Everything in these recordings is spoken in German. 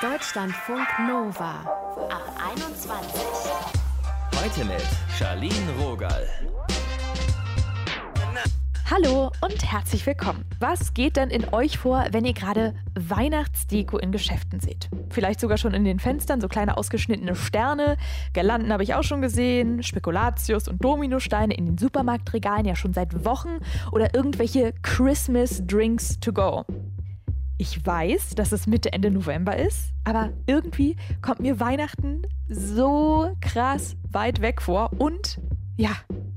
Deutschlandfunk Nova ab 21. Heute mit Charlene Rogal. Hallo und herzlich willkommen. Was geht denn in euch vor, wenn ihr gerade Weihnachtsdeko in Geschäften seht? Vielleicht sogar schon in den Fenstern so kleine ausgeschnittene Sterne. Girlanden habe ich auch schon gesehen, Spekulatius und Dominosteine in den Supermarktregalen ja schon seit Wochen oder irgendwelche Christmas Drinks to go. Ich weiß, dass es Mitte, Ende November ist, aber irgendwie kommt mir Weihnachten so krass weit weg vor und ja,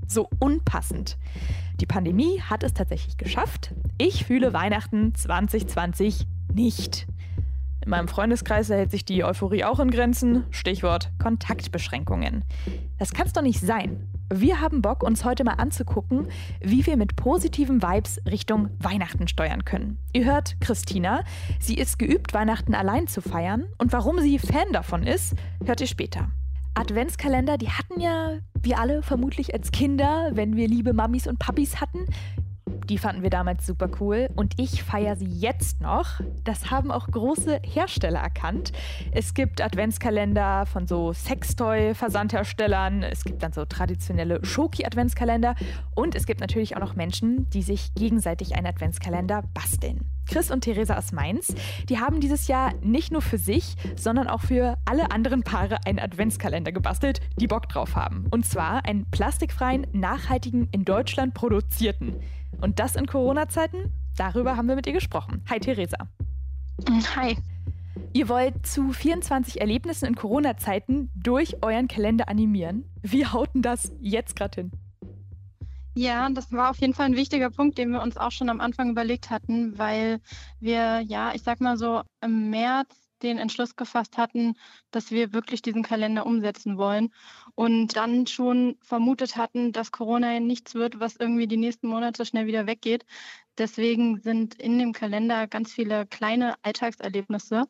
so unpassend. Die Pandemie hat es tatsächlich geschafft. Ich fühle Weihnachten 2020 nicht. In meinem Freundeskreis hält sich die Euphorie auch in Grenzen. Stichwort Kontaktbeschränkungen. Das kann es doch nicht sein. Wir haben Bock, uns heute mal anzugucken, wie wir mit positiven Vibes Richtung Weihnachten steuern können. Ihr hört Christina. Sie ist geübt, Weihnachten allein zu feiern. Und warum sie Fan davon ist, hört ihr später. Adventskalender, die hatten ja wir alle vermutlich als Kinder, wenn wir liebe Mamis und Papis hatten. Die fanden wir damals super cool und ich feiere sie jetzt noch. Das haben auch große Hersteller erkannt. Es gibt Adventskalender von so Sextoy-Versandherstellern, es gibt dann so traditionelle Schoki-Adventskalender und es gibt natürlich auch noch Menschen, die sich gegenseitig einen Adventskalender basteln. Chris und Theresa aus Mainz, die haben dieses Jahr nicht nur für sich, sondern auch für alle anderen Paare einen Adventskalender gebastelt, die Bock drauf haben. Und zwar einen plastikfreien, nachhaltigen, in Deutschland produzierten. Und das in Corona-Zeiten? Darüber haben wir mit ihr gesprochen. Hi Theresa. Hi. Ihr wollt zu 24 Erlebnissen in Corona-Zeiten durch euren Kalender animieren. Wie hauten das jetzt gerade hin? Ja, das war auf jeden Fall ein wichtiger Punkt, den wir uns auch schon am Anfang überlegt hatten, weil wir, ja, ich sag mal so, im März den Entschluss gefasst hatten, dass wir wirklich diesen Kalender umsetzen wollen und dann schon vermutet hatten, dass Corona nichts wird, was irgendwie die nächsten Monate schnell wieder weggeht. Deswegen sind in dem Kalender ganz viele kleine Alltagserlebnisse,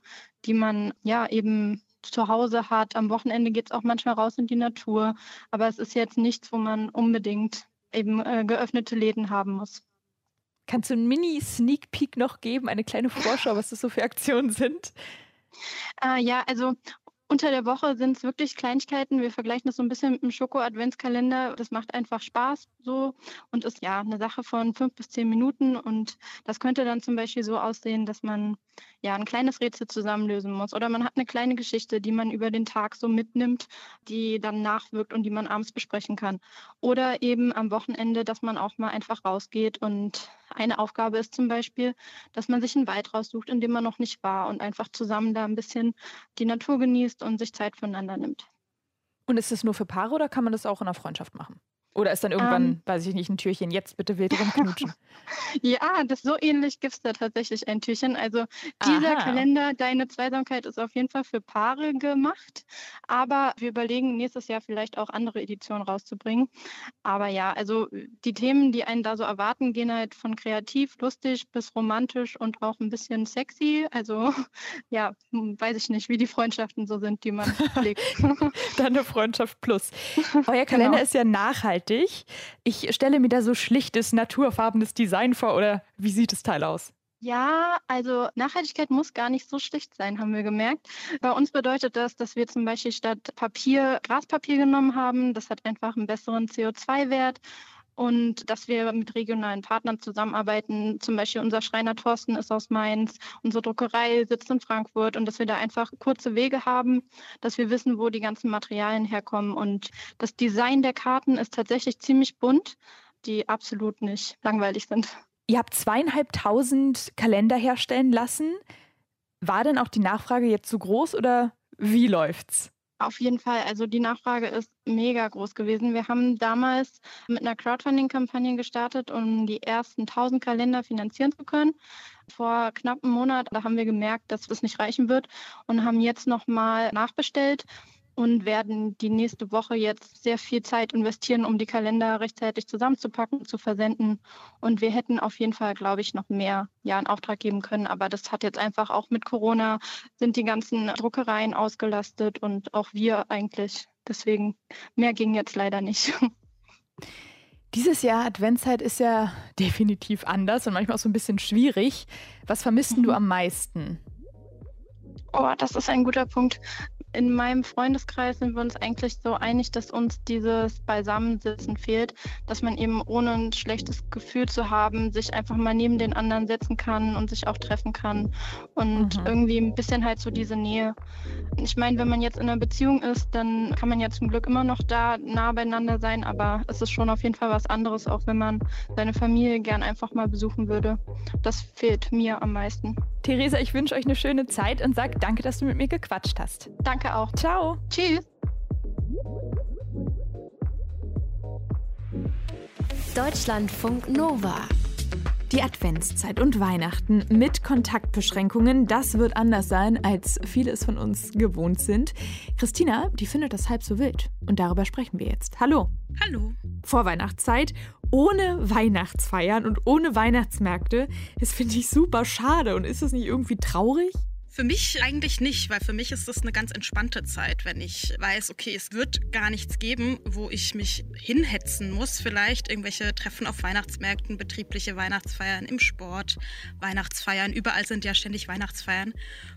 die man ja eben zu Hause hat. Am Wochenende geht es auch manchmal raus in die Natur, aber es ist jetzt nichts, wo man unbedingt eben äh, geöffnete Läden haben muss. Kannst du einen Mini-Sneak Peek noch geben, eine kleine Vorschau, was das so für Aktionen sind? Äh, ja, also unter der Woche sind es wirklich Kleinigkeiten. Wir vergleichen das so ein bisschen mit dem Schoko-Adventskalender. Das macht einfach Spaß so und ist ja eine Sache von fünf bis zehn Minuten. Und das könnte dann zum Beispiel so aussehen, dass man ja ein kleines Rätsel zusammenlösen muss. Oder man hat eine kleine Geschichte, die man über den Tag so mitnimmt, die dann nachwirkt und die man abends besprechen kann. Oder eben am Wochenende, dass man auch mal einfach rausgeht und eine Aufgabe ist zum Beispiel, dass man sich einen Wald raussucht, in dem man noch nicht war und einfach zusammen da ein bisschen die Natur genießt und sich Zeit füreinander nimmt. Und ist es nur für Paare oder kann man das auch in einer Freundschaft machen? Oder ist dann irgendwann, ähm, weiß ich nicht, ein Türchen, jetzt bitte wild rumknutschen? ja, das so ähnlich gibt es da tatsächlich ein Türchen. Also dieser Aha. Kalender, deine Zweisamkeit ist auf jeden Fall für Paare gemacht. Aber wir überlegen nächstes Jahr vielleicht auch andere Editionen rauszubringen. Aber ja, also die Themen, die einen da so erwarten, gehen halt von kreativ, lustig bis romantisch und auch ein bisschen sexy. Also ja, weiß ich nicht, wie die Freundschaften so sind, die man pflegt. dann eine Freundschaft plus. Euer Kalender genau. ist ja nachhaltig nachhaltig. Ich stelle mir da so schlichtes, naturfarbenes Design vor oder wie sieht das Teil aus? Ja, also Nachhaltigkeit muss gar nicht so schlicht sein, haben wir gemerkt. Bei uns bedeutet das, dass wir zum Beispiel statt Papier Graspapier genommen haben. Das hat einfach einen besseren CO2-Wert und dass wir mit regionalen Partnern zusammenarbeiten. Zum Beispiel unser Schreiner Thorsten ist aus Mainz, unsere Druckerei sitzt in Frankfurt und dass wir da einfach kurze Wege haben, dass wir wissen, wo die ganzen Materialien herkommen. Und das Design der Karten ist tatsächlich ziemlich bunt, die absolut nicht langweilig sind. Ihr habt zweieinhalbtausend Kalender herstellen lassen. War denn auch die Nachfrage jetzt so groß oder wie läuft's? Auf jeden Fall. Also die Nachfrage ist mega groß gewesen. Wir haben damals mit einer Crowdfunding-Kampagne gestartet, um die ersten 1000 Kalender finanzieren zu können. Vor knapp einem Monat, da haben wir gemerkt, dass das nicht reichen wird und haben jetzt nochmal nachbestellt und werden die nächste Woche jetzt sehr viel Zeit investieren, um die Kalender rechtzeitig zusammenzupacken, zu versenden. Und wir hätten auf jeden Fall, glaube ich, noch mehr ja, in Auftrag geben können. Aber das hat jetzt einfach auch mit Corona sind die ganzen Druckereien ausgelastet und auch wir eigentlich. Deswegen mehr ging jetzt leider nicht. Dieses Jahr Adventszeit ist ja definitiv anders und manchmal auch so ein bisschen schwierig. Was vermisst mhm. du am meisten? Oh, das ist ein guter Punkt in meinem Freundeskreis sind wir uns eigentlich so einig, dass uns dieses Beisammensitzen fehlt, dass man eben ohne ein schlechtes Gefühl zu haben, sich einfach mal neben den anderen setzen kann und sich auch treffen kann und mhm. irgendwie ein bisschen halt so diese Nähe. Ich meine, wenn man jetzt in einer Beziehung ist, dann kann man ja zum Glück immer noch da nah beieinander sein, aber es ist schon auf jeden Fall was anderes, auch wenn man seine Familie gern einfach mal besuchen würde. Das fehlt mir am meisten. Theresa, ich wünsche euch eine schöne Zeit und sag danke, dass du mit mir gequatscht hast. Danke. Danke auch. Ciao. Tschüss. Deutschlandfunk Nova. Die Adventszeit und Weihnachten mit Kontaktbeschränkungen, das wird anders sein, als viele es von uns gewohnt sind. Christina, die findet das halb so wild. Und darüber sprechen wir jetzt. Hallo. Hallo. Vorweihnachtszeit ohne Weihnachtsfeiern und ohne Weihnachtsmärkte. Das finde ich super schade. Und ist das nicht irgendwie traurig? Für mich eigentlich nicht, weil für mich ist das eine ganz entspannte Zeit, wenn ich weiß, okay, es wird gar nichts geben, wo ich mich hinhetzen muss. Vielleicht irgendwelche Treffen auf Weihnachtsmärkten, betriebliche Weihnachtsfeiern im Sport, Weihnachtsfeiern. Überall sind ja ständig Weihnachtsfeiern.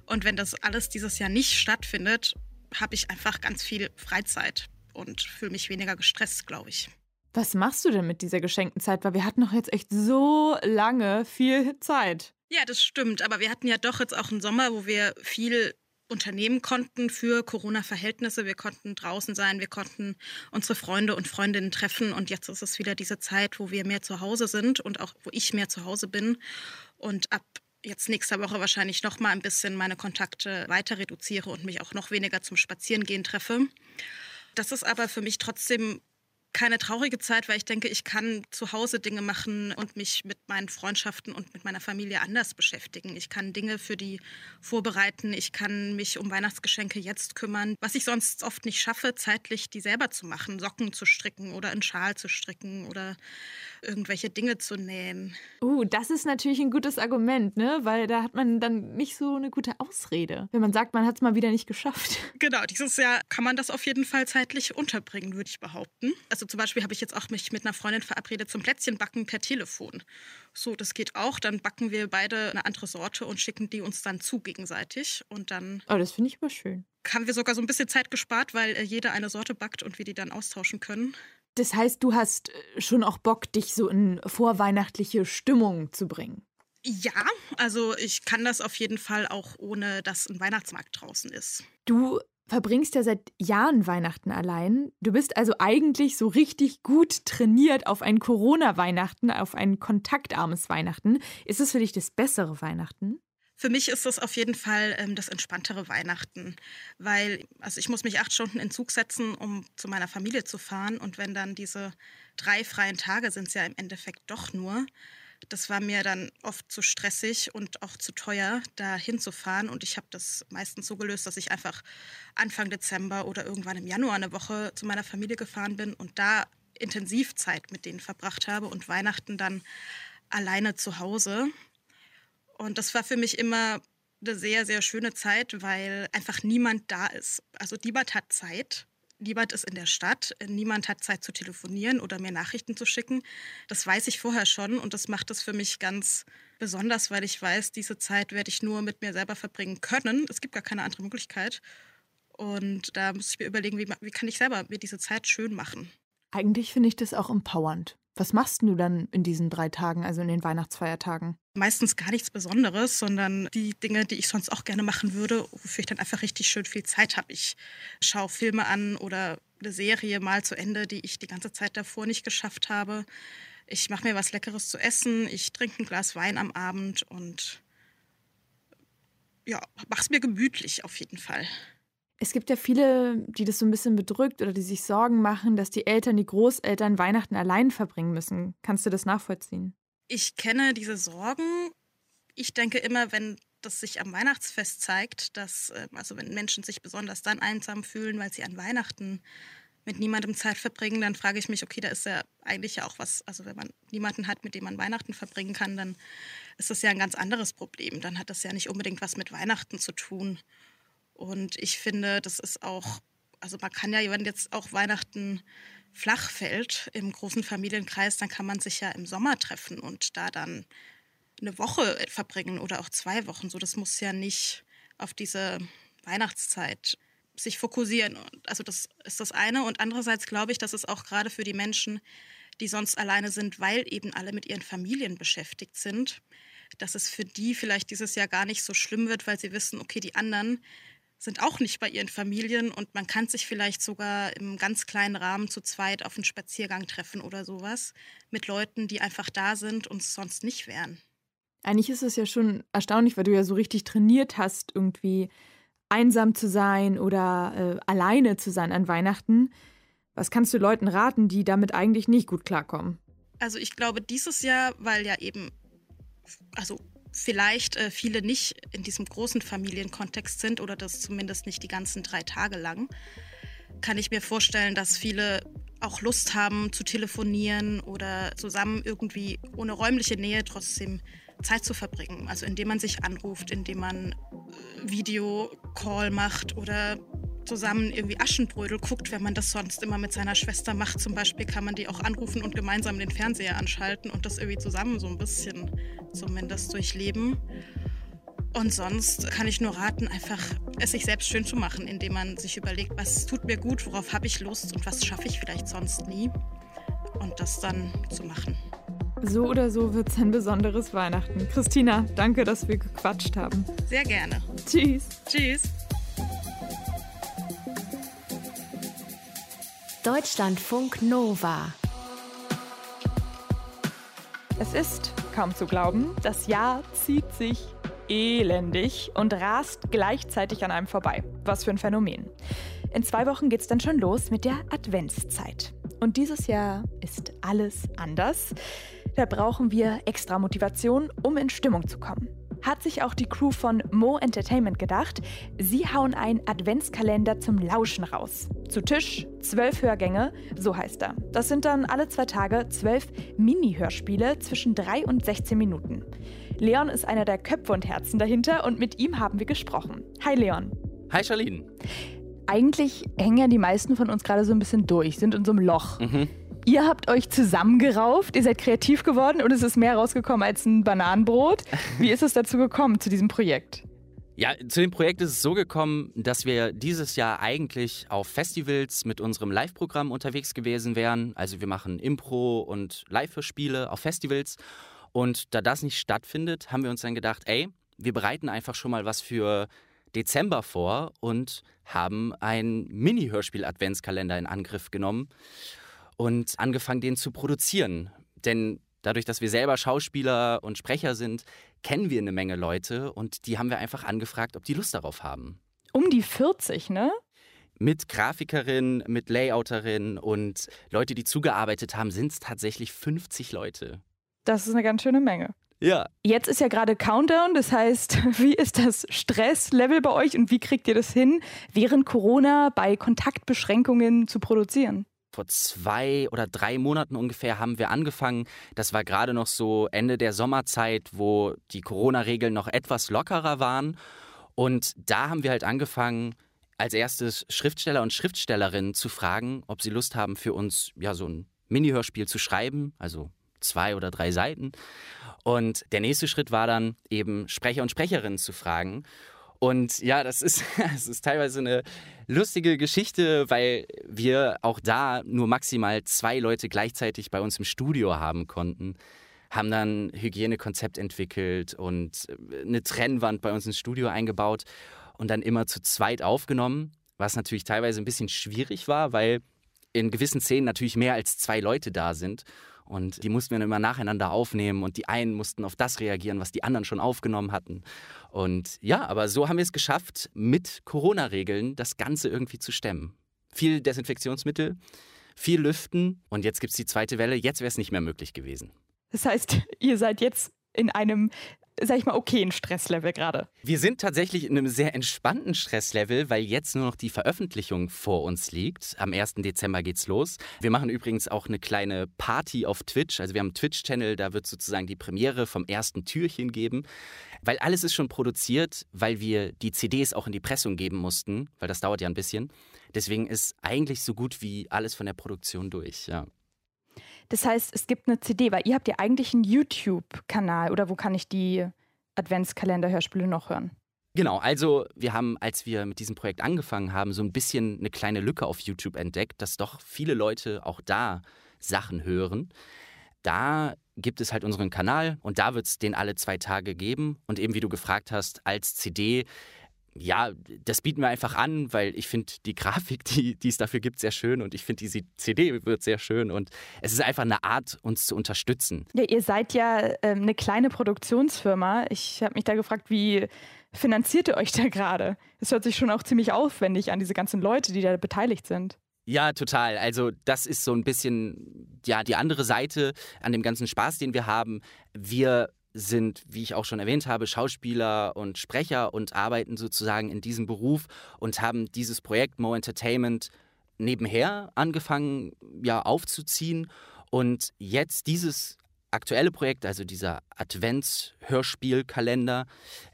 Und wenn das alles dieses Jahr nicht stattfindet, habe ich einfach ganz viel Freizeit und fühle mich weniger gestresst, glaube ich. Was machst du denn mit dieser geschenkten Zeit? Weil wir hatten doch jetzt echt so lange viel Zeit. Ja, das stimmt. Aber wir hatten ja doch jetzt auch einen Sommer, wo wir viel unternehmen konnten für Corona-Verhältnisse. Wir konnten draußen sein, wir konnten unsere Freunde und Freundinnen treffen. Und jetzt ist es wieder diese Zeit, wo wir mehr zu Hause sind und auch wo ich mehr zu Hause bin. Und ab jetzt nächster Woche wahrscheinlich noch mal ein bisschen meine Kontakte weiter reduziere und mich auch noch weniger zum Spazierengehen treffe. Das ist aber für mich trotzdem keine traurige Zeit, weil ich denke, ich kann zu Hause Dinge machen und mich mit meinen Freundschaften und mit meiner Familie anders beschäftigen. Ich kann Dinge für die vorbereiten. Ich kann mich um Weihnachtsgeschenke jetzt kümmern, was ich sonst oft nicht schaffe, zeitlich die selber zu machen, Socken zu stricken oder einen Schal zu stricken oder irgendwelche Dinge zu nähen. Uh, das ist natürlich ein gutes Argument, ne? Weil da hat man dann nicht so eine gute Ausrede, wenn man sagt, man hat es mal wieder nicht geschafft. Genau, dieses Jahr kann man das auf jeden Fall zeitlich unterbringen, würde ich behaupten. Also zum Beispiel habe ich jetzt auch mich mit einer Freundin verabredet zum Plätzchenbacken per Telefon. So, das geht auch. Dann backen wir beide eine andere Sorte und schicken die uns dann zu gegenseitig. Und dann. Oh, das finde ich immer schön. Haben wir sogar so ein bisschen Zeit gespart, weil äh, jeder eine Sorte backt und wir die dann austauschen können. Das heißt, du hast äh, schon auch Bock, dich so in vorweihnachtliche Stimmung zu bringen. Ja, also ich kann das auf jeden Fall auch ohne, dass ein Weihnachtsmarkt draußen ist. Du verbringst ja seit Jahren Weihnachten allein. Du bist also eigentlich so richtig gut trainiert auf ein Corona-Weihnachten, auf ein kontaktarmes Weihnachten. Ist es für dich das bessere Weihnachten? Für mich ist das auf jeden Fall ähm, das entspanntere Weihnachten, weil also ich muss mich acht Stunden in Zug setzen, um zu meiner Familie zu fahren. Und wenn dann diese drei freien Tage sind es ja im Endeffekt doch nur, das war mir dann oft zu stressig und auch zu teuer, da hinzufahren. Und ich habe das meistens so gelöst, dass ich einfach Anfang Dezember oder irgendwann im Januar eine Woche zu meiner Familie gefahren bin und da intensiv Zeit mit denen verbracht habe und Weihnachten dann alleine zu Hause. Und das war für mich immer eine sehr, sehr schöne Zeit, weil einfach niemand da ist. Also niemand hat Zeit. Niemand ist in der Stadt, niemand hat Zeit zu telefonieren oder mir Nachrichten zu schicken. Das weiß ich vorher schon und das macht es für mich ganz besonders, weil ich weiß, diese Zeit werde ich nur mit mir selber verbringen können. Es gibt gar keine andere Möglichkeit. Und da muss ich mir überlegen, wie, wie kann ich selber mir diese Zeit schön machen. Eigentlich finde ich das auch empowernd. Was machst du dann in diesen drei Tagen, also in den Weihnachtsfeiertagen? Meistens gar nichts Besonderes, sondern die Dinge, die ich sonst auch gerne machen würde, wofür ich dann einfach richtig schön viel Zeit habe. Ich schaue Filme an oder eine Serie mal zu Ende, die ich die ganze Zeit davor nicht geschafft habe. Ich mache mir was Leckeres zu essen, ich trinke ein Glas Wein am Abend und ja, mache es mir gemütlich auf jeden Fall. Es gibt ja viele, die das so ein bisschen bedrückt oder die sich Sorgen machen, dass die Eltern, die Großeltern Weihnachten allein verbringen müssen. Kannst du das nachvollziehen? Ich kenne diese Sorgen. Ich denke immer, wenn das sich am Weihnachtsfest zeigt, dass, ähm, also wenn Menschen sich besonders dann einsam fühlen, weil sie an Weihnachten mit niemandem Zeit verbringen, dann frage ich mich, okay, da ist ja eigentlich ja auch was, also wenn man niemanden hat, mit dem man Weihnachten verbringen kann, dann ist das ja ein ganz anderes Problem. Dann hat das ja nicht unbedingt was mit Weihnachten zu tun. Und ich finde, das ist auch, also man kann ja, wenn jetzt auch Weihnachten flach fällt im großen Familienkreis, dann kann man sich ja im Sommer treffen und da dann eine Woche verbringen oder auch zwei Wochen. So, das muss ja nicht auf diese Weihnachtszeit sich fokussieren. Also das ist das eine. Und andererseits glaube ich, dass es auch gerade für die Menschen, die sonst alleine sind, weil eben alle mit ihren Familien beschäftigt sind, dass es für die vielleicht dieses Jahr gar nicht so schlimm wird, weil sie wissen, okay, die anderen sind auch nicht bei ihren Familien und man kann sich vielleicht sogar im ganz kleinen Rahmen zu zweit auf einen Spaziergang treffen oder sowas mit Leuten, die einfach da sind und es sonst nicht wären. Eigentlich ist es ja schon erstaunlich, weil du ja so richtig trainiert hast, irgendwie einsam zu sein oder äh, alleine zu sein an Weihnachten. Was kannst du Leuten raten, die damit eigentlich nicht gut klarkommen? Also ich glaube, dieses Jahr, weil ja eben, also vielleicht äh, viele nicht in diesem großen Familienkontext sind oder das zumindest nicht die ganzen drei Tage lang, kann ich mir vorstellen, dass viele auch Lust haben zu telefonieren oder zusammen irgendwie ohne räumliche Nähe trotzdem Zeit zu verbringen. Also indem man sich anruft, indem man äh, Videocall macht oder zusammen irgendwie Aschenbrödel guckt, wenn man das sonst immer mit seiner Schwester macht. Zum Beispiel kann man die auch anrufen und gemeinsam den Fernseher anschalten und das irgendwie zusammen so ein bisschen zumindest durchleben. Und sonst kann ich nur raten, einfach es sich selbst schön zu machen, indem man sich überlegt, was tut mir gut, worauf habe ich Lust und was schaffe ich vielleicht sonst nie. Und das dann zu machen. So oder so wird es ein besonderes Weihnachten. Christina, danke, dass wir gequatscht haben. Sehr gerne. Tschüss. Tschüss. Deutschlandfunk Nova. Es ist kaum zu glauben, das Jahr zieht sich elendig und rast gleichzeitig an einem vorbei. Was für ein Phänomen. In zwei Wochen geht es dann schon los mit der Adventszeit. Und dieses Jahr ist alles anders. Da brauchen wir extra Motivation, um in Stimmung zu kommen. Hat sich auch die Crew von Mo Entertainment gedacht. Sie hauen einen Adventskalender zum Lauschen raus. Zu Tisch zwölf Hörgänge, so heißt er. Das sind dann alle zwei Tage zwölf Mini-Hörspiele zwischen drei und 16 Minuten. Leon ist einer der Köpfe und Herzen dahinter und mit ihm haben wir gesprochen. Hi Leon. Hi Charlene. Eigentlich hängen ja die meisten von uns gerade so ein bisschen durch, sind in so einem Loch. Mhm. Ihr habt euch zusammengerauft, ihr seid kreativ geworden und es ist mehr rausgekommen als ein Bananenbrot. Wie ist es dazu gekommen, zu diesem Projekt? Ja, zu dem Projekt ist es so gekommen, dass wir dieses Jahr eigentlich auf Festivals mit unserem Live-Programm unterwegs gewesen wären. Also wir machen Impro und Live-Spiele auf Festivals. Und da das nicht stattfindet, haben wir uns dann gedacht, ey, wir bereiten einfach schon mal was für Dezember vor und haben einen Mini-Hörspiel-Adventskalender in Angriff genommen und angefangen, den zu produzieren. Denn dadurch, dass wir selber Schauspieler und Sprecher sind, kennen wir eine Menge Leute und die haben wir einfach angefragt, ob die Lust darauf haben. Um die 40, ne? Mit Grafikerin, mit Layouterin und Leute, die zugearbeitet haben, sind es tatsächlich 50 Leute. Das ist eine ganz schöne Menge. Ja. Jetzt ist ja gerade Countdown, das heißt, wie ist das Stresslevel bei euch und wie kriegt ihr das hin, während Corona bei Kontaktbeschränkungen zu produzieren? Vor zwei oder drei Monaten ungefähr haben wir angefangen. Das war gerade noch so Ende der Sommerzeit, wo die Corona-Regeln noch etwas lockerer waren. Und da haben wir halt angefangen, als erstes Schriftsteller und Schriftstellerinnen zu fragen, ob sie Lust haben, für uns ja so ein Mini-Hörspiel zu schreiben, also zwei oder drei Seiten. Und der nächste Schritt war dann eben Sprecher und Sprecherinnen zu fragen. Und ja, das ist, das ist teilweise eine lustige Geschichte, weil wir auch da nur maximal zwei Leute gleichzeitig bei uns im Studio haben konnten. Haben dann Hygienekonzept entwickelt und äh, eine Trennwand bei uns ins Studio eingebaut und dann immer zu zweit aufgenommen, was natürlich teilweise ein bisschen schwierig war, weil in gewissen Szenen natürlich mehr als zwei Leute da sind. Und die mussten wir dann immer nacheinander aufnehmen und die einen mussten auf das reagieren, was die anderen schon aufgenommen hatten. Und ja, aber so haben wir es geschafft, mit Corona-Regeln das Ganze irgendwie zu stemmen. Viel Desinfektionsmittel, viel Lüften und jetzt gibt es die zweite Welle. Jetzt wäre es nicht mehr möglich gewesen. Das heißt, ihr seid jetzt in einem sag ich mal, okay ein Stresslevel gerade? Wir sind tatsächlich in einem sehr entspannten Stresslevel, weil jetzt nur noch die Veröffentlichung vor uns liegt. Am 1. Dezember geht's los. Wir machen übrigens auch eine kleine Party auf Twitch. Also wir haben einen Twitch-Channel, da wird sozusagen die Premiere vom ersten Türchen geben. Weil alles ist schon produziert, weil wir die CDs auch in die Pressung geben mussten, weil das dauert ja ein bisschen. Deswegen ist eigentlich so gut wie alles von der Produktion durch, ja. Das heißt, es gibt eine CD, weil ihr habt ja eigentlich einen YouTube-Kanal oder wo kann ich die Adventskalender-Hörspiele noch hören? Genau, also wir haben, als wir mit diesem Projekt angefangen haben, so ein bisschen eine kleine Lücke auf YouTube entdeckt, dass doch viele Leute auch da Sachen hören. Da gibt es halt unseren Kanal und da wird es den alle zwei Tage geben. Und eben wie du gefragt hast, als CD ja, das bieten wir einfach an, weil ich finde die Grafik, die, die es dafür gibt, sehr schön und ich finde diese CD wird sehr schön und es ist einfach eine Art, uns zu unterstützen. Ja, ihr seid ja ähm, eine kleine Produktionsfirma. Ich habe mich da gefragt, wie finanziert ihr euch da gerade? Es hört sich schon auch ziemlich aufwendig an, diese ganzen Leute, die da beteiligt sind. Ja, total. Also das ist so ein bisschen ja die andere Seite an dem ganzen Spaß, den wir haben. Wir sind, wie ich auch schon erwähnt habe, Schauspieler und Sprecher und arbeiten sozusagen in diesem Beruf und haben dieses Projekt Mo Entertainment nebenher angefangen ja aufzuziehen und jetzt dieses aktuelle Projekt, also dieser Advents-Hörspielkalender,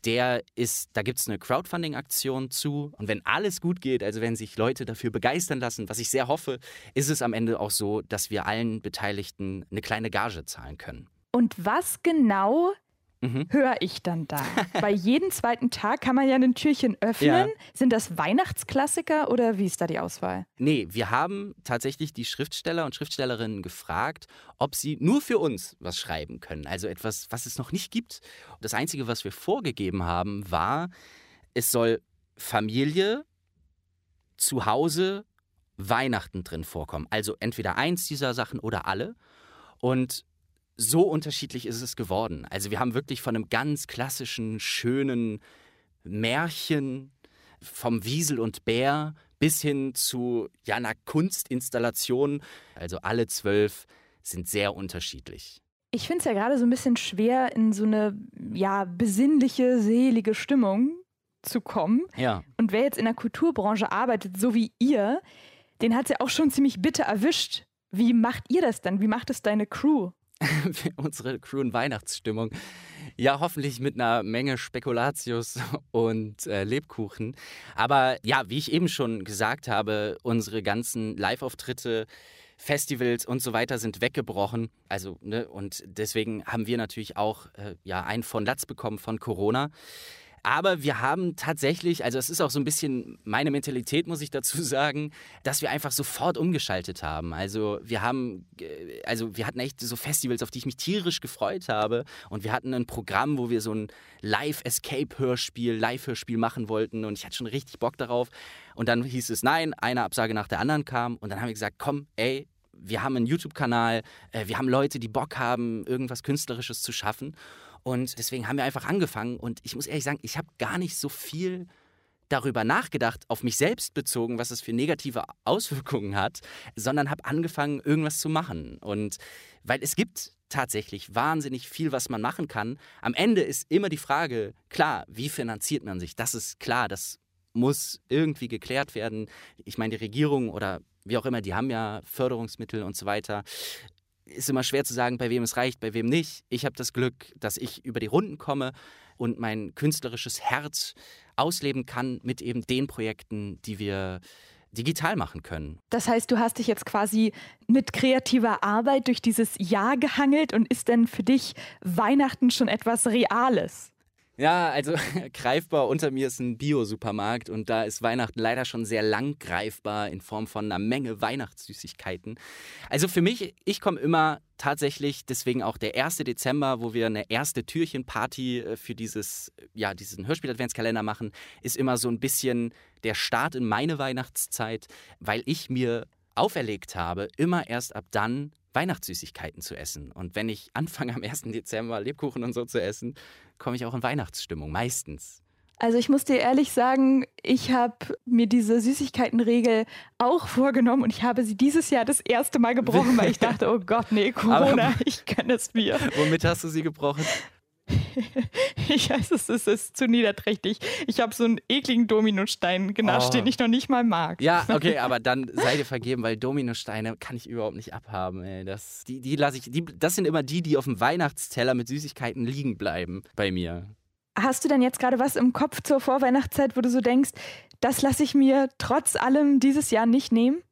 der ist, da gibt es eine Crowdfunding-Aktion zu. Und wenn alles gut geht, also wenn sich Leute dafür begeistern lassen, was ich sehr hoffe, ist es am Ende auch so, dass wir allen Beteiligten eine kleine Gage zahlen können. Und was genau mhm. höre ich dann da? Bei jedem zweiten Tag kann man ja ein Türchen öffnen. Ja. Sind das Weihnachtsklassiker oder wie ist da die Auswahl? Nee, wir haben tatsächlich die Schriftsteller und Schriftstellerinnen gefragt, ob sie nur für uns was schreiben können. Also etwas, was es noch nicht gibt. Das Einzige, was wir vorgegeben haben, war, es soll Familie, Zuhause, Weihnachten drin vorkommen. Also entweder eins dieser Sachen oder alle. Und so unterschiedlich ist es geworden. Also wir haben wirklich von einem ganz klassischen, schönen Märchen vom Wiesel und Bär bis hin zu ja, einer Kunstinstallation. Also alle zwölf sind sehr unterschiedlich. Ich finde es ja gerade so ein bisschen schwer, in so eine ja, besinnliche, selige Stimmung zu kommen. Ja. Und wer jetzt in der Kulturbranche arbeitet, so wie ihr, den hat es ja auch schon ziemlich bitter erwischt. Wie macht ihr das dann? Wie macht es deine Crew? unsere Crew in Weihnachtsstimmung. Ja, hoffentlich mit einer Menge Spekulatius und äh, Lebkuchen. Aber ja, wie ich eben schon gesagt habe, unsere ganzen Live-Auftritte, Festivals und so weiter sind weggebrochen. Also, ne, und deswegen haben wir natürlich auch äh, ja, einen von Latz bekommen von Corona. Aber wir haben tatsächlich, also es ist auch so ein bisschen meine Mentalität, muss ich dazu sagen, dass wir einfach sofort umgeschaltet haben. Also wir haben, also wir hatten echt so Festivals, auf die ich mich tierisch gefreut habe. Und wir hatten ein Programm, wo wir so ein Live-Escape-Hörspiel, Live-Hörspiel machen wollten. Und ich hatte schon richtig Bock darauf. Und dann hieß es nein, eine Absage nach der anderen kam. Und dann haben wir gesagt, komm, ey, wir haben einen YouTube-Kanal, äh, wir haben Leute, die Bock haben, irgendwas Künstlerisches zu schaffen. Und deswegen haben wir einfach angefangen. Und ich muss ehrlich sagen, ich habe gar nicht so viel darüber nachgedacht, auf mich selbst bezogen, was es für negative Auswirkungen hat, sondern habe angefangen, irgendwas zu machen. Und weil es gibt tatsächlich wahnsinnig viel, was man machen kann. Am Ende ist immer die Frage, klar, wie finanziert man sich? Das ist klar, das muss irgendwie geklärt werden. Ich meine, die Regierung oder wie auch immer, die haben ja Förderungsmittel und so weiter ist immer schwer zu sagen, bei wem es reicht, bei wem nicht. Ich habe das Glück, dass ich über die Runden komme und mein künstlerisches Herz ausleben kann mit eben den Projekten, die wir digital machen können. Das heißt, du hast dich jetzt quasi mit kreativer Arbeit durch dieses Jahr gehangelt und ist denn für dich Weihnachten schon etwas Reales? Ja, also greifbar unter mir ist ein Bio-Supermarkt und da ist Weihnachten leider schon sehr lang greifbar in Form von einer Menge Weihnachtssüßigkeiten. Also für mich, ich komme immer tatsächlich, deswegen auch der 1. Dezember, wo wir eine erste Türchenparty äh, für dieses, ja, diesen Hörspiel-Adventskalender machen, ist immer so ein bisschen der Start in meine Weihnachtszeit, weil ich mir auferlegt habe, immer erst ab dann Weihnachtssüßigkeiten zu essen. Und wenn ich anfange am 1. Dezember Lebkuchen und so zu essen, komme ich auch in Weihnachtsstimmung, meistens. Also ich muss dir ehrlich sagen, ich habe mir diese Süßigkeitenregel auch vorgenommen und ich habe sie dieses Jahr das erste Mal gebrochen, weil ich dachte, oh Gott, nee, Corona, Aber, ich kann es mir. Womit hast du sie gebrochen? ich weiß, es ist, ist zu niederträchtig. Ich habe so einen ekligen Dominostein genascht, oh. den ich noch nicht mal mag. Ja, okay, aber dann sei dir vergeben, weil Dominosteine kann ich überhaupt nicht abhaben. Ey. Das, die, die lasse ich, die, das sind immer die, die auf dem Weihnachtsteller mit Süßigkeiten liegen bleiben bei mir. Hast du denn jetzt gerade was im Kopf zur Vorweihnachtszeit, wo du so denkst, das lasse ich mir trotz allem dieses Jahr nicht nehmen?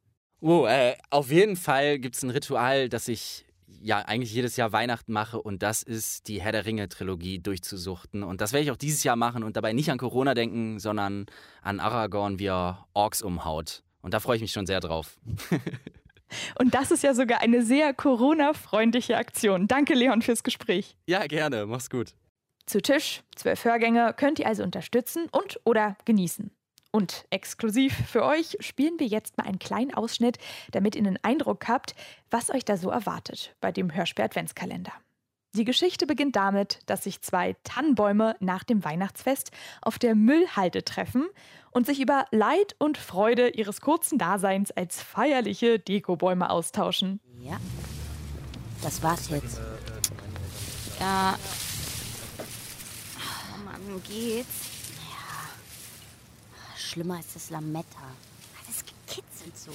Oh, äh, auf jeden Fall gibt es ein Ritual, das ich ja eigentlich jedes Jahr Weihnachten mache und das ist die Herr der Ringe Trilogie durchzusuchten. Und das werde ich auch dieses Jahr machen und dabei nicht an Corona denken, sondern an Aragorn, wie er Orks umhaut. Und da freue ich mich schon sehr drauf. Und das ist ja sogar eine sehr Corona-freundliche Aktion. Danke, Leon, fürs Gespräch. Ja, gerne. Mach's gut. Zu Tisch, zwölf Hörgänge könnt ihr also unterstützen und oder genießen. Und exklusiv für euch spielen wir jetzt mal einen kleinen Ausschnitt, damit ihr einen Eindruck habt, was euch da so erwartet bei dem Hörspiel Adventskalender. Die Geschichte beginnt damit, dass sich zwei Tannenbäume nach dem Weihnachtsfest auf der Müllhalde treffen und sich über Leid und Freude ihres kurzen Daseins als feierliche Dekobäume austauschen. Ja, das war's jetzt. Ja. Oh Mann, geht's? Schlimmer ist das Lametta. Das gekitzelt so.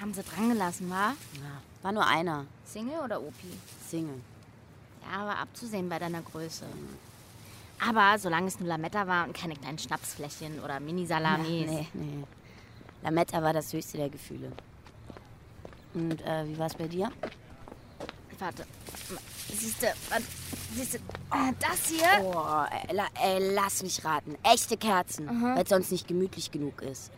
Haben sie dran gelassen, wa? Ja, war nur einer. Single oder Opi? Single. Ja, aber abzusehen bei deiner Größe. Aber solange es nur Lametta war und keine kleinen Schnapsfläschchen oder Mini-Salamis. Ja, nee, nee. Lametta war das höchste der Gefühle. Und äh, wie war es bei dir? Warte. Siehst du, siehst du, äh, das hier? Oh, ey, la, ey, lass mich raten. Echte Kerzen, Mhm. weil es sonst nicht gemütlich genug ist.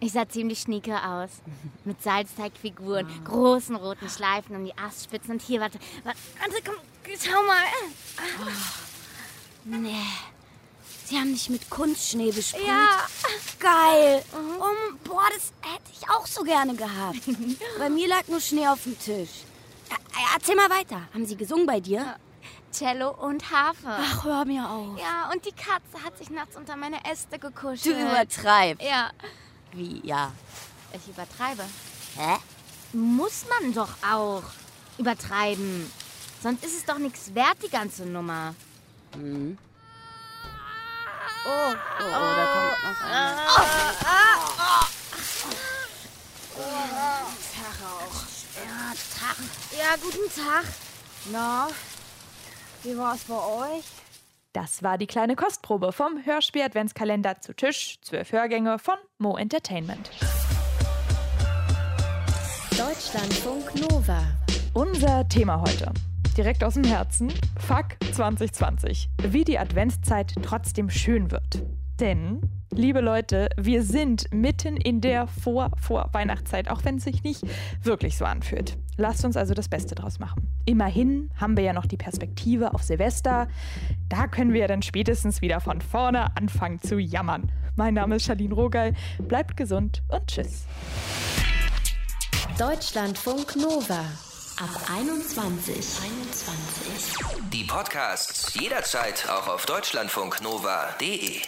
Ich sah ziemlich schnieke aus. Mit Salzteigfiguren, Ah. großen roten Schleifen um die Astspitzen. Und hier, warte, warte, warte komm, schau mal. Nee. Sie haben dich mit Kunstschnee besprüht. Ja. Geil. Um, boah, das hätte ich auch so gerne gehabt. bei mir lag nur Schnee auf dem Tisch. Ja, erzähl mal weiter. Haben sie gesungen bei dir? Cello und Harfe. Ach, hör mir auf. Ja, und die Katze hat sich nachts unter meine Äste Du gekuschelt. übertreibst. Ja, Wie, ja. ich übertreibe. Hä? Muss man doch auch übertreiben. Sonst ist es doch nichts wert, die ganze Nummer. Mhm. Oh, Oh, oh, da kommt noch einer. ja, Tag. Ja, guten Tag. Na, wie war's bei euch? Das war die kleine Kostprobe vom Hörspiel Adventskalender zu Tisch, zwölf Hörgänge von Mo Entertainment. Deutschlandfunk Nova. Unser Thema heute. Direkt aus dem Herzen. Fuck 2020. Wie die Adventszeit trotzdem schön wird. Denn, liebe Leute, wir sind mitten in der Vor-Vor-Weihnachtszeit, auch wenn es sich nicht wirklich so anfühlt. Lasst uns also das Beste draus machen. Immerhin haben wir ja noch die Perspektive auf Silvester. Da können wir ja dann spätestens wieder von vorne anfangen zu jammern. Mein Name ist Charlene Rogal. Bleibt gesund und tschüss. Deutschlandfunk Nova. Ab 21. 21. Die Podcasts jederzeit auch auf deutschlandfunknova.de.